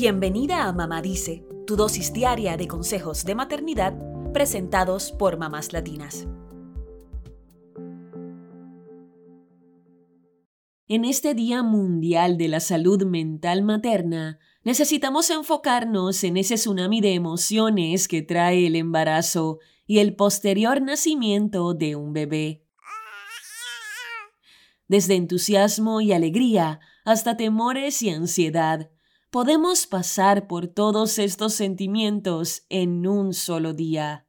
Bienvenida a Mamá Dice, tu dosis diaria de consejos de maternidad presentados por mamás latinas. En este Día Mundial de la Salud Mental Materna, necesitamos enfocarnos en ese tsunami de emociones que trae el embarazo y el posterior nacimiento de un bebé. Desde entusiasmo y alegría hasta temores y ansiedad, podemos pasar por todos estos sentimientos en un solo día.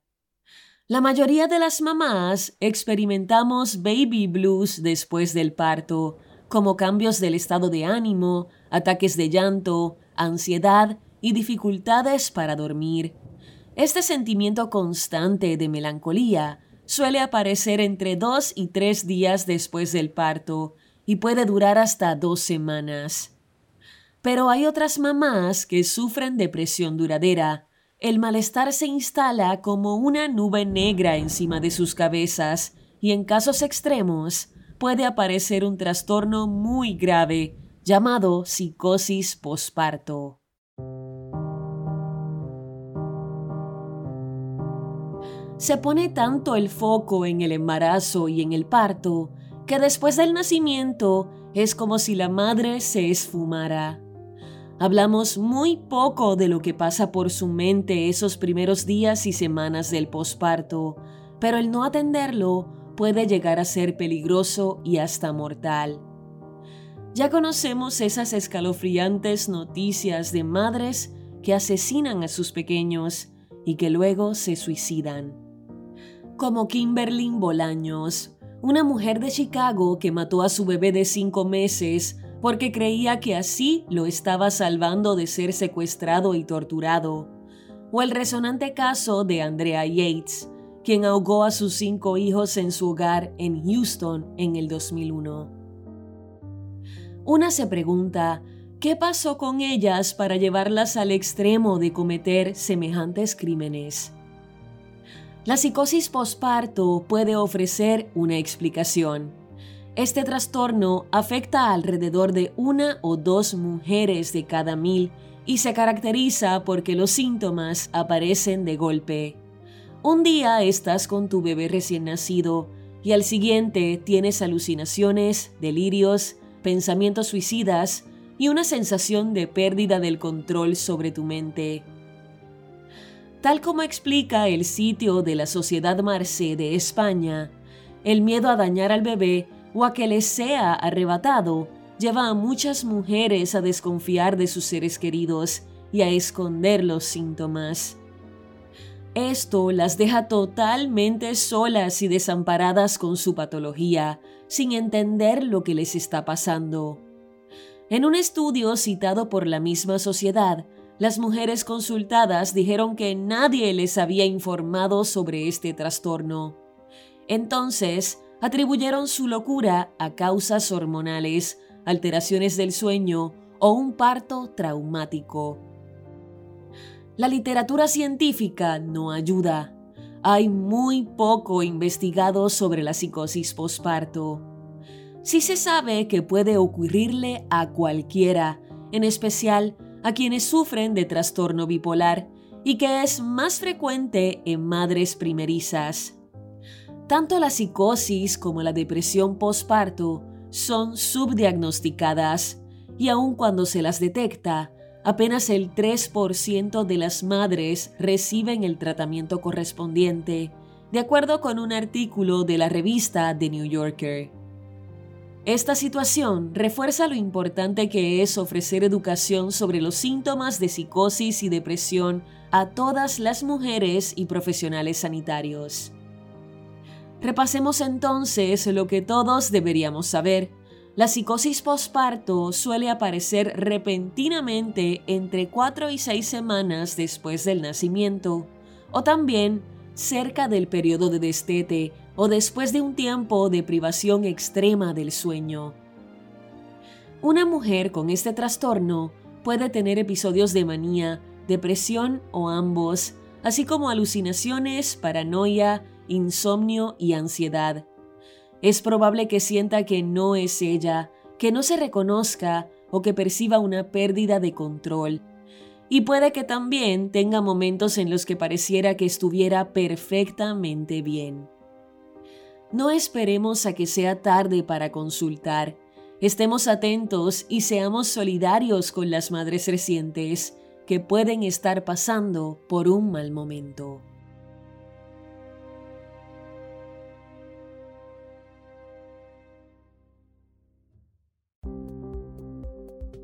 La mayoría de las mamás experimentamos baby blues después del parto, como cambios del estado de ánimo, ataques de llanto, ansiedad y dificultades para dormir. Este sentimiento constante de melancolía suele aparecer entre dos y tres días después del parto y puede durar hasta dos semanas. Pero hay otras mamás que sufren depresión duradera. El malestar se instala como una nube negra encima de sus cabezas y en casos extremos puede aparecer un trastorno muy grave llamado psicosis posparto. Se pone tanto el foco en el embarazo y en el parto que después del nacimiento es como si la madre se esfumara. Hablamos muy poco de lo que pasa por su mente esos primeros días y semanas del posparto, pero el no atenderlo puede llegar a ser peligroso y hasta mortal. Ya conocemos esas escalofriantes noticias de madres que asesinan a sus pequeños y que luego se suicidan. Como Kimberly Bolaños, una mujer de Chicago que mató a su bebé de cinco meses porque creía que así lo estaba salvando de ser secuestrado y torturado. O el resonante caso de Andrea Yates, quien ahogó a sus cinco hijos en su hogar en Houston en el 2001. Una se pregunta, ¿qué pasó con ellas para llevarlas al extremo de cometer semejantes crímenes? La psicosis posparto puede ofrecer una explicación. Este trastorno afecta a alrededor de una o dos mujeres de cada mil y se caracteriza porque los síntomas aparecen de golpe. Un día estás con tu bebé recién nacido y al siguiente tienes alucinaciones, delirios, pensamientos suicidas y una sensación de pérdida del control sobre tu mente. Tal como explica el sitio de la Sociedad Marce de España, el miedo a dañar al bebé o a que le sea arrebatado lleva a muchas mujeres a desconfiar de sus seres queridos y a esconder los síntomas. Esto las deja totalmente solas y desamparadas con su patología, sin entender lo que les está pasando. En un estudio citado por la misma sociedad, las mujeres consultadas dijeron que nadie les había informado sobre este trastorno. Entonces, atribuyeron su locura a causas hormonales, alteraciones del sueño o un parto traumático. La literatura científica no ayuda. Hay muy poco investigado sobre la psicosis posparto. Sí se sabe que puede ocurrirle a cualquiera, en especial a quienes sufren de trastorno bipolar, y que es más frecuente en madres primerizas. Tanto la psicosis como la depresión posparto son subdiagnosticadas y aun cuando se las detecta, apenas el 3% de las madres reciben el tratamiento correspondiente, de acuerdo con un artículo de la revista The New Yorker. Esta situación refuerza lo importante que es ofrecer educación sobre los síntomas de psicosis y depresión a todas las mujeres y profesionales sanitarios. Repasemos entonces lo que todos deberíamos saber la psicosis posparto suele aparecer repentinamente entre 4 y 6 semanas después del nacimiento, o también cerca del periodo de destete o después de un tiempo de privación extrema del sueño. Una mujer con este trastorno puede tener episodios de manía, depresión o ambos, así como alucinaciones, paranoia, insomnio y ansiedad. Es probable que sienta que no es ella, que no se reconozca o que perciba una pérdida de control. Y puede que también tenga momentos en los que pareciera que estuviera perfectamente bien. No esperemos a que sea tarde para consultar. Estemos atentos y seamos solidarios con las madres recientes que pueden estar pasando por un mal momento.